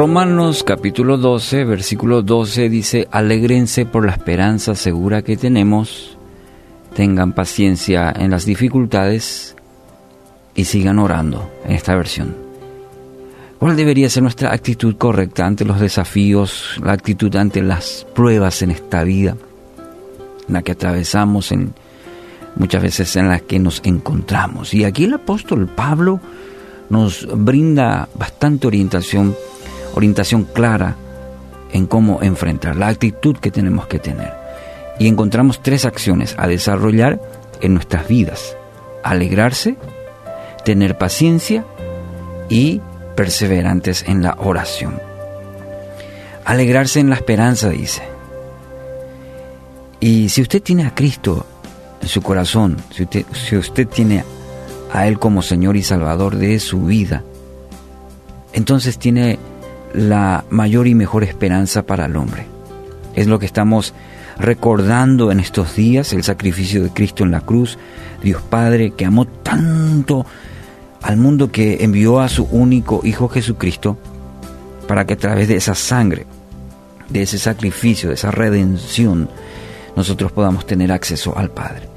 Romanos capítulo 12, versículo 12 dice, alégrense por la esperanza segura que tenemos, tengan paciencia en las dificultades y sigan orando en esta versión. ¿Cuál debería ser nuestra actitud correcta ante los desafíos, la actitud ante las pruebas en esta vida, en la que atravesamos, en muchas veces en la que nos encontramos? Y aquí el apóstol Pablo nos brinda bastante orientación, orientación clara en cómo enfrentar, la actitud que tenemos que tener. Y encontramos tres acciones a desarrollar en nuestras vidas. Alegrarse, tener paciencia y perseverantes en la oración. Alegrarse en la esperanza, dice. Y si usted tiene a Cristo en su corazón, si usted, si usted tiene a Él como Señor y Salvador de su vida, entonces tiene la mayor y mejor esperanza para el hombre. Es lo que estamos recordando en estos días, el sacrificio de Cristo en la cruz, Dios Padre que amó tanto al mundo que envió a su único Hijo Jesucristo para que a través de esa sangre, de ese sacrificio, de esa redención, nosotros podamos tener acceso al Padre.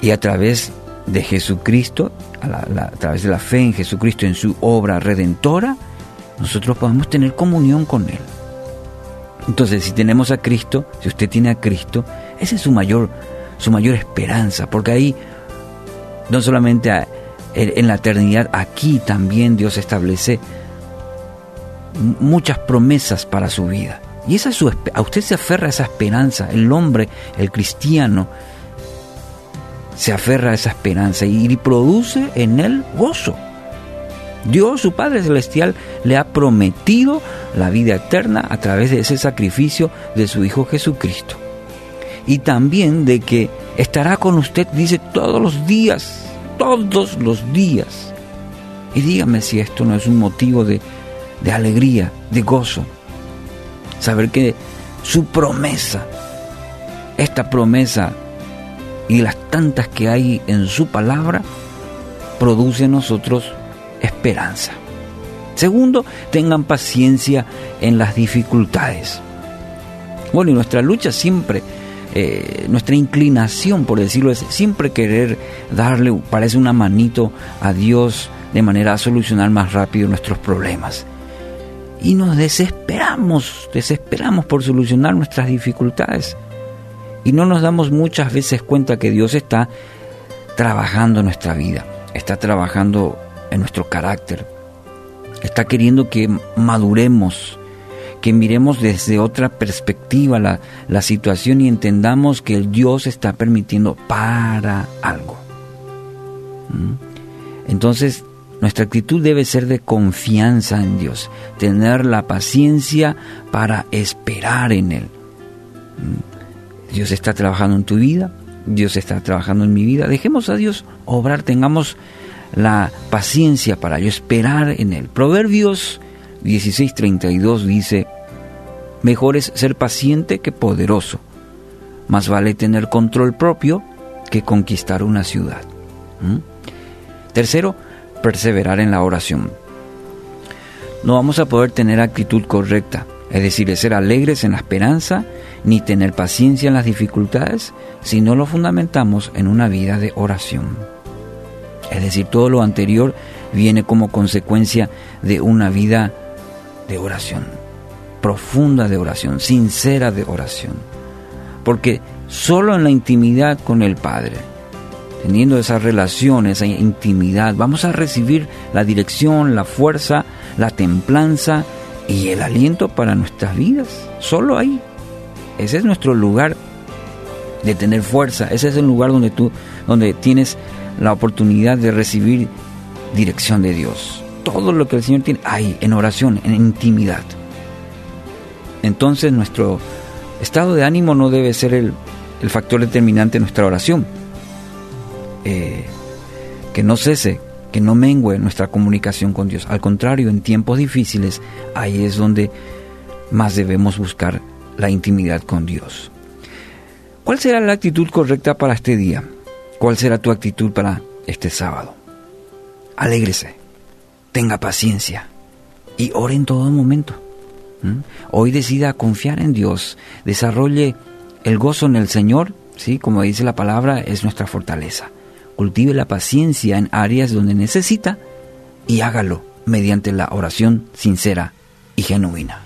Y a través de Jesucristo, a, través de la fe en Jesucristo, en su obra redentora, nosotros podemos tener comunión con Él. Entonces, si tenemos a Cristo, si usted tiene a Cristo, esa es su mayor, su mayor esperanza, porque ahí no solamente en la eternidad, aquí también Dios establece muchas promesas para su vida. Y esa su, a usted se aferra a esa esperanza, el hombre, el cristiano, se aferra a esa esperanza y produce en él gozo. Dios, su Padre Celestial, le ha prometido la vida eterna a través de ese sacrificio de su Hijo Jesucristo. Y también de que estará con usted, dice, todos los días, todos los días. Y dígame si esto no es un motivo de, de alegría, de gozo. Saber que su promesa, esta promesa y las tantas que hay en su palabra, produce en nosotros esperanza. Segundo, tengan paciencia en las dificultades. Bueno, y nuestra lucha siempre, eh, nuestra inclinación, por decirlo es siempre querer darle, parece una manito a Dios de manera a solucionar más rápido nuestros problemas. Y nos desesperamos, desesperamos por solucionar nuestras dificultades. Y no nos damos muchas veces cuenta que Dios está trabajando nuestra vida, está trabajando en nuestro carácter, está queriendo que maduremos, que miremos desde otra perspectiva la, la situación y entendamos que el Dios está permitiendo para algo. ¿Mm? Entonces, nuestra actitud debe ser de confianza en Dios, tener la paciencia para esperar en Él. ¿Mm? Dios está trabajando en tu vida, Dios está trabajando en mi vida. Dejemos a Dios obrar, tengamos la paciencia para yo esperar en Él. Proverbios 16:32 dice, mejor es ser paciente que poderoso, más vale tener control propio que conquistar una ciudad. ¿Mm? Tercero, perseverar en la oración. No vamos a poder tener actitud correcta, es decir, ser alegres en la esperanza ni tener paciencia en las dificultades si no lo fundamentamos en una vida de oración. Es decir, todo lo anterior viene como consecuencia de una vida de oración, profunda de oración, sincera de oración. Porque solo en la intimidad con el Padre, teniendo esa relación, esa intimidad, vamos a recibir la dirección, la fuerza, la templanza y el aliento para nuestras vidas. Solo ahí. Ese es nuestro lugar de tener fuerza. Ese es el lugar donde tú, donde tienes la oportunidad de recibir dirección de Dios. Todo lo que el Señor tiene ahí, en oración, en intimidad. Entonces nuestro estado de ánimo no debe ser el, factor determinante de nuestra oración. Eh, que no cese, que no mengue nuestra comunicación con Dios. Al contrario, en tiempos difíciles, ahí es donde más debemos buscar la intimidad con Dios. ¿Cuál será la actitud correcta para este día? ¿Cuál será tu actitud para este sábado? Alégrese, tenga paciencia, y ore en todo momento. Hoy decida confiar en Dios, desarrolle el gozo en el Señor, ¿sí? como dice la palabra, es nuestra fortaleza. Cultive la paciencia en áreas donde necesita y hágalo mediante la oración sincera y genuina.